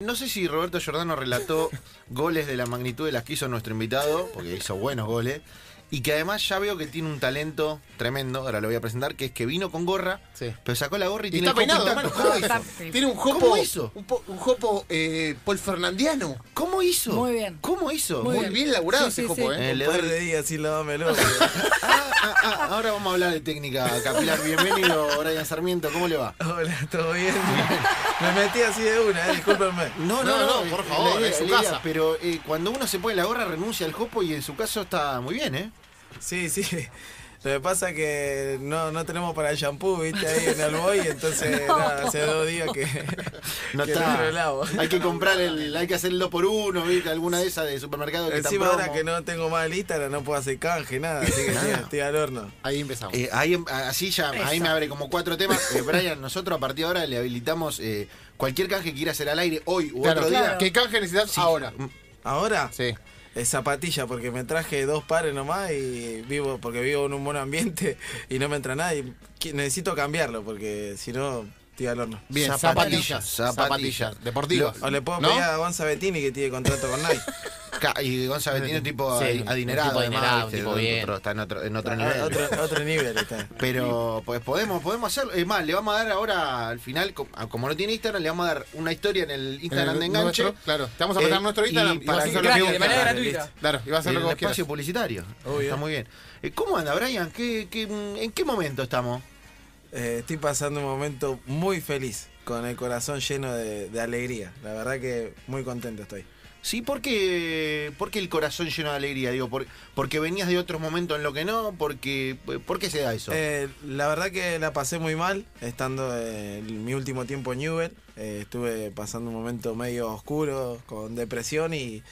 No sé si Roberto Giordano relató goles de la magnitud de las que hizo nuestro invitado, porque hizo buenos goles, y que además ya veo que tiene un talento tremendo, ahora lo voy a presentar, que es que vino con gorra, Sí. pero sacó la gorra y, Y tiene está peinado, hermano. ¿Cómo ¿Cómo hizo? Tiene un jopo. ¿Cómo hizo? Un, po- un jopo eh, Paul Fernandiano. ¿Cómo hizo? Muy bien. ¿Cómo hizo? Muy Muy bien. bien laburado Sí, ese sí, jopo, sí. ¿eh? Eh, le Un par de días sin lavármelo. Ah, ah, ah, ahora vamos a hablar de técnica capilar. Bienvenido, Brian Sarmiento, ¿cómo le va? Hola, ¿todo bien? Me metí así de una, eh, discúlpenme. No, No, no, por favor, idea, es su idea, casa. Pero eh, cuando uno se pone la gorra renuncia al jopo y en su caso está muy bien, ¿eh? Sí, sí. Lo que pasa es que no, no tenemos para el shampoo, viste, ahí en el boy, entonces nada, hace dos días que, No que está. no. Hay que comprar el, hay que hacer el 2 por 1 ¿viste? Alguna de esas de supermercado que Encima en ahora que no tengo más el Instagram, no puedo hacer canje, nada, así que estoy, estoy al horno. Ahí empezamos. Eh, ahí, em- así ya, ahí me abre como cuatro temas. Eh, Brian, nosotros a partir de ahora le habilitamos eh, cualquier canje que quiera hacer al aire hoy u claro, otro día. claro. ¿Qué canje necesitas ahora? ¿Ahora? Sí. Es zapatilla, porque me traje dos pares nomás y vivo, porque vivo en un buen ambiente y no me entra nada y necesito cambiarlo, porque si no, estoy al horno. Bien, Zapatillas, zapatillas. zapatillas. Zapatillas. Deportivas. O le puedo ¿No? pedir a Gonza Bettini que tiene contrato con Nike. Y González tiene un tipo Sí, adi- un adinerado, tipo además, adinerado, un ¿viste? tipo bien. Otro- está en otro, en otro Ah, nivel. Otro, otro nivel está. Pero pues podemos, podemos hacerlo. Es más, le vamos a dar ahora al final, como no tiene Instagram, le vamos a dar una historia en el Instagram En de enganche. nuestro, claro. Te vamos a prestar Eh, nuestro Instagram y y para vas a hacer lo que de manera gratuita. Claro, y vas a hacer lo que espacio quieras. publicitario. Obvio. Está muy bien. Eh, ¿Cómo anda, Brian? ¿Qué, qué, ¿En qué momento estamos? Eh, estoy pasando un momento muy feliz, con el corazón lleno de, de alegría. La verdad que muy contento estoy. Sí, porque, porque el corazón lleno de alegría, digo, por- porque venías de otros momentos en lo que no, porque ¿por qué se da eso? Eh, la verdad que la pasé muy mal estando en mi último tiempo en Newell. Eh, estuve pasando un momento medio oscuro, con depresión y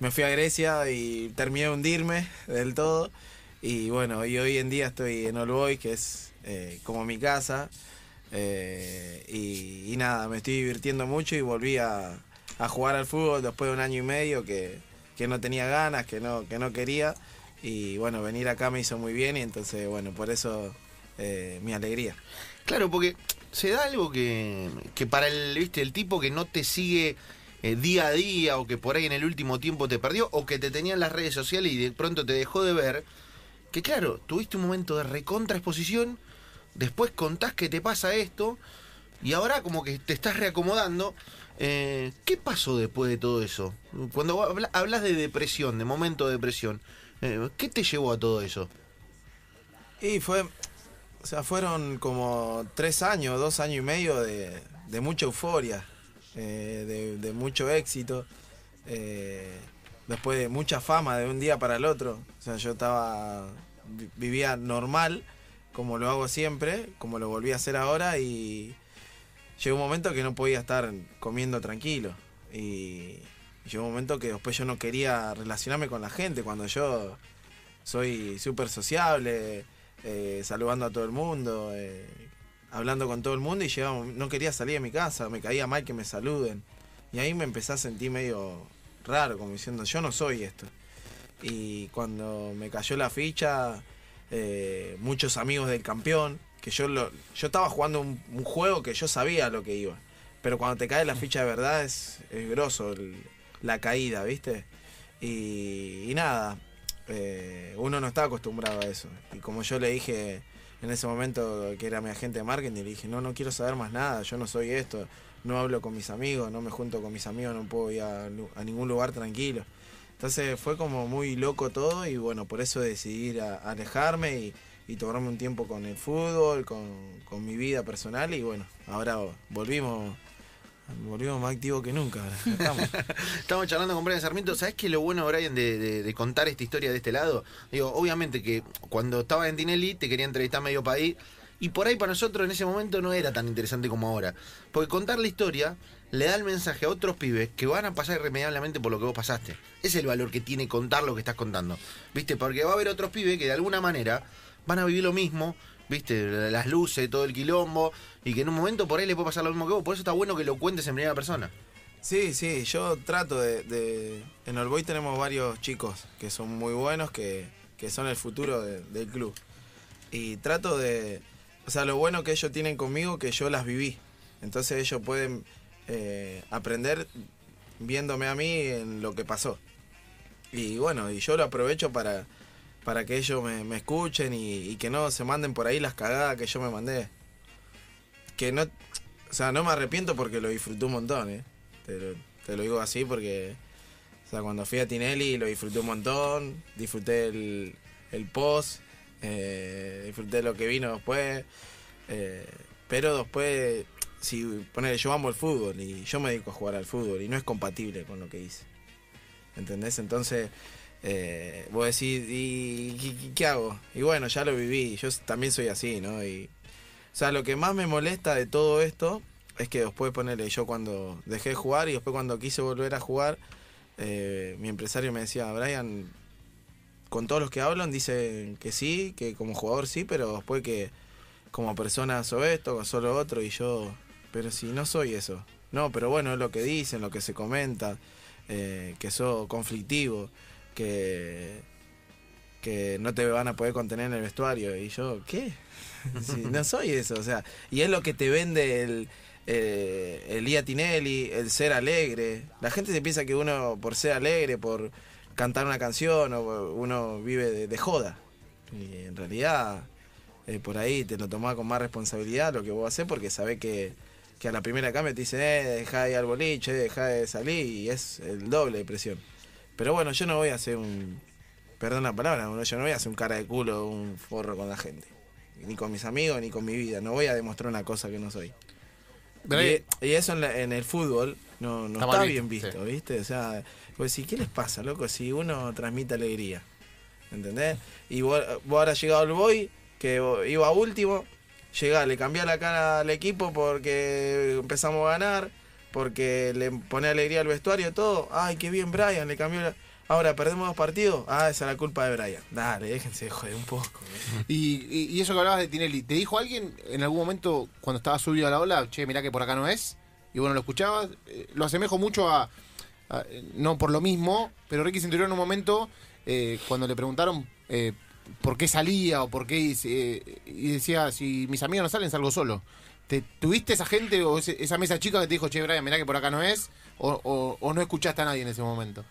me fui a Grecia y terminé de hundirme del todo. Y bueno, y hoy en día estoy en All Boys, que es eh, como mi casa. Eh, y nada, me estoy divirtiendo mucho y volví a, a jugar al fútbol después de un año y medio que, que no tenía ganas, que no, que no quería. Y bueno, venir acá me hizo muy bien y entonces, bueno, por eso eh, mi alegría. Claro, porque se da algo que, que para el, ¿viste? el tipo que no te sigue eh, día a día o que por ahí en el último tiempo te perdió o que te tenía en las redes sociales y de pronto te dejó de ver, que claro, tuviste un momento de recontra exposición, después contás que te pasa esto y ahora como que te estás reacomodando. Eh, ¿Qué pasó después de todo eso? Cuando habla- hablas de depresión, de momento de depresión, eh, ¿qué te llevó a todo eso? Y fue, o sea, fueron como tres años, dos años y medio de, mucha euforia, eh, de, mucho éxito, eh, después de mucha fama de un día para el otro. O sea, yo estaba, vi- vivía normal, como lo hago siempre, como lo volví a hacer ahora y llegó un momento que no podía estar comiendo tranquilo. Y llegó un momento que después yo no quería relacionarme con la gente cuando yo soy súper sociable, eh, saludando a todo el mundo, eh, hablando con todo el mundo y llegaba no quería salir de mi casa, me caía mal que me saluden. Y ahí me empecé a sentir medio raro, como diciendo, yo no soy esto. Y cuando me cayó la ficha, eh, muchos amigos del campeón, que yo lo, yo estaba jugando un, juego que yo sabía lo que iba. Pero cuando te cae la ficha de verdad es, es grosso la caída, ¿viste? Y, nada, eh, uno no está acostumbrado a eso. Y como yo le dije en ese momento que era mi agente de marketing, le dije, no, no quiero saber más nada, yo no soy esto, no hablo con mis amigos, no me junto con mis amigos, no puedo ir a, ningún lugar tranquilo. Entonces fue como muy loco todo y bueno, por eso decidí a alejarme y, y tomarme un tiempo con el fútbol, con, con mi vida personal y bueno, ahora volvimos, volvimos más activos que nunca. estamos. Estamos charlando con Brian Sarmiento. ¿Sabes qué es lo bueno, Brian, de, contar esta historia de este lado? Digo, obviamente que cuando estaba en Tinelli te quería entrevistar medio país. Y por ahí para nosotros en ese momento no era tan interesante como ahora. Porque contar la historia le da el mensaje a otros pibes que van a pasar irremediablemente por lo que vos pasaste. Es el valor que tiene contar lo que estás contando. ¿Viste? Porque va a haber otros pibes que de alguna manera van a vivir lo mismo. ¿Viste? Las luces, todo el quilombo. Y que en un momento por ahí le puede pasar lo mismo que vos. Por eso está bueno que lo cuentes en primera persona. Sí, sí, yo trato de... en Olboy tenemos varios chicos que son muy buenos, que, que son el futuro de- del club. Y trato de... O sea, lo bueno que ellos tienen conmigo que yo las viví. Entonces ellos pueden eh, aprender viéndome a mí en lo que pasó. Y bueno, y yo lo aprovecho para, para que ellos me, escuchen y, que no se manden por ahí las cagadas que yo me mandé. Que no, o sea, no me arrepiento porque lo disfruté un montón, ¿eh? Te lo, te lo digo así porque, o sea, cuando fui a Tinelli lo disfruté un montón, disfruté el, el post, eh, disfruté lo que vino después, eh, pero después, si ponele, yo amo el fútbol y yo me dedico a jugar al fútbol y no es compatible con lo que hice. ¿Entendés? Entonces, eh, vos decís, ¿y qué, hago? Y bueno, ya lo viví, yo también soy así, ¿no? O sea, lo que más me molesta de todo esto es que después ponerle yo cuando dejé de jugar y después cuando quise volver a jugar, eh, mi empresario me decía, Brian, con todos los que hablan dicen que sí, que como jugador sí, pero después que como persona soy esto, soy lo otro, y yo, pero si no soy eso. No, pero bueno, es lo que dicen, lo que se comenta, eh, que soy conflictivo, que, que no te van a poder contener en el vestuario. Y yo, ¿qué? Sí, no soy eso, o sea, y es lo que te vende el, eh, el Tinelli, el ser alegre. La gente se piensa que uno, por ser alegre, por cantar una canción, o uno vive de, de joda. Y en realidad, eh, por ahí te lo tomás con más responsabilidad lo que vos haces, porque sabés que, que a la primera cambio te dicen, eh, dejá de ir al boliche, dejá de salir, y es el doble de presión. Pero bueno, yo no voy a hacer un. Perdón la palabra, yo no voy a hacer un cara de culo, un forro con la gente ni con mis amigos, ni con mi vida. No voy a demostrar una cosa que no soy. Y, y, eso en, la, en, el fútbol no, no está, está bien visto, sí. ¿viste? O sea, pues si, ¿qué les pasa, loco? Si uno transmite alegría, ¿entendés? Y vos, vos ahora llegado al boy, que iba último, llegá, le cambié la cara al equipo porque empezamos a ganar, porque le pone alegría al vestuario y todo. Ay, qué bien Brian, le cambió la... Ahora, ¿perdemos dos partidos? Ah, esa es la culpa de Brian. Dale, déjense de joder un poco. Y, y, y, eso que hablabas de Tinelli, ¿te dijo alguien en algún momento cuando estaba subido a la ola, che, mirá que por acá no es? Y bueno, lo escuchabas. Eh, lo asemejo mucho a, No por lo mismo, pero Ricky Centurión en un momento, eh, cuando le preguntaron eh, por qué salía o por qué. y decía, si mis amigos no salen, salgo solo. ¿Te, ¿Tuviste esa gente o esa mesa chica que te dijo, che, Brian, mirá que por acá no es? O, o, o no escuchaste a nadie en ese momento?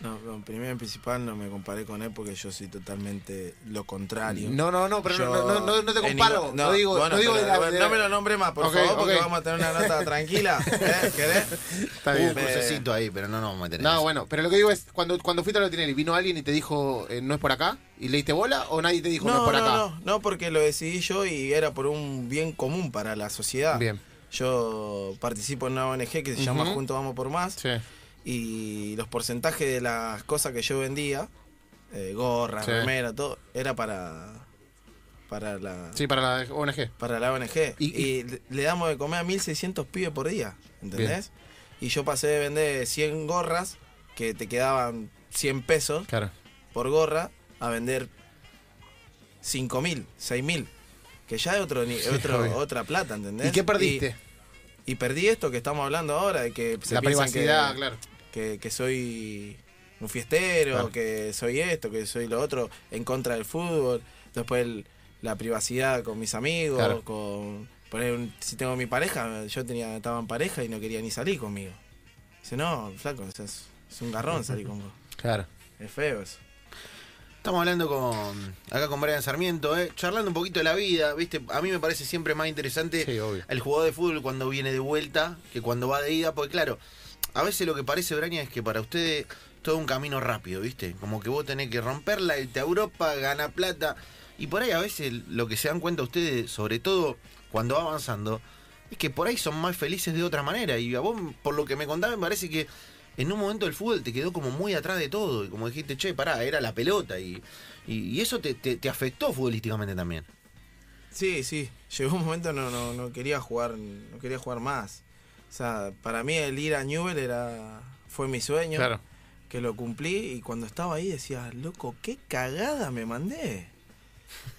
No, no, primero en principal no me comparé con él porque yo soy totalmente lo contrario. No, no, no, pero yo, no, no, no, te comparo. No, digo, bueno, no, digo pero, de la, de no me lo nombre más, por okay, favor, porque okay. vamos a tener una nota tranquila. ¿Eh? ¿Querés? Está bien. Un crucecito ahí, pero no nos vamos a meter. No, bueno, pero lo que digo es, cuando, cuando fuiste a lo Tinelli, ¿vino alguien y te dijo, eh, no es por acá? ¿Y le diste bola o nadie te dijo, no, es por acá? No, no, porque lo decidí yo y era por un bien común para la sociedad. Bien. Yo participo en una ONG que se uh -huh. llama Juntos Vamos por Más. Sí y los porcentajes de las cosas que yo vendía, eh, gorra, sí. remera, todo, era para para la Sí, para la ONG. Para la ONG. Y, y le damos de comer a 1600 pibes por día, ¿entendés? Bien. Y yo pasé de vender 100 gorras que te quedaban 100 pesos claro. por gorra a vender 5000, 6000, que ya es otro, otro otra plata, ¿entendés? ¿Y qué perdiste? Y, y perdí esto que estamos hablando ahora, de que se la privacidad, que, claro que, que soy un fiestero, claro. que soy esto, que soy lo otro, en contra del fútbol. Después el, la privacidad con mis amigos, claro. con poner si tengo mi pareja, yo tenía estaba en pareja y no quería ni salir conmigo. Dice, no, flaco, es, es un garrón salir con vos. Claro. Es feo eso. Estamos hablando con acá con Brian Sarmiento, ¿eh? charlando un poquito de la vida, ¿viste? A mí me parece siempre más interesante sí, el jugador de fútbol cuando viene de vuelta que cuando va de ida, porque claro, a veces lo que parece, Braña, es que para ustedes todo un camino rápido, ¿viste? Como que vos tenés que romperla, irte a Europa, ganar plata. Y por ahí a veces lo que se dan cuenta ustedes, sobre todo cuando va avanzando, es que por ahí son más felices de otra manera. Y a vos, por lo que me contaba, me parece que en un momento el fútbol te quedó como muy atrás de todo. Y como dijiste, che, pará, era la pelota. Y, y, y eso te, te, te, afectó futbolísticamente también. Sí, sí. Llegó un momento no, no, no quería jugar, no quería jugar más. O sea, para mí el ir a Newell era fue mi sueño. Claro. Que lo cumplí y cuando estaba ahí decía, loco, qué cagada me mandé.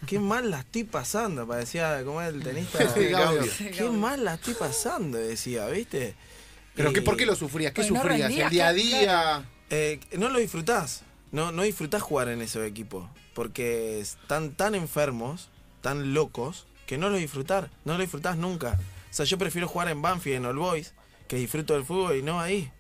Qué mal la estoy pasando, parecía como el tenista. Sí, qué mal la estoy pasando, decía, ¿viste? ¿Pero y... qué, por qué lo sufrías? ¿Qué pues sufrías? No ¿El día a día? Eh, no lo disfrutás. No, no disfrutás jugar en ese equipo. Porque están tan enfermos, tan locos, que no lo disfrutar. No lo disfrutás nunca. Sea, yo prefiero jugar en Banfield, en All Boys, que disfruto del fútbol y no ahí.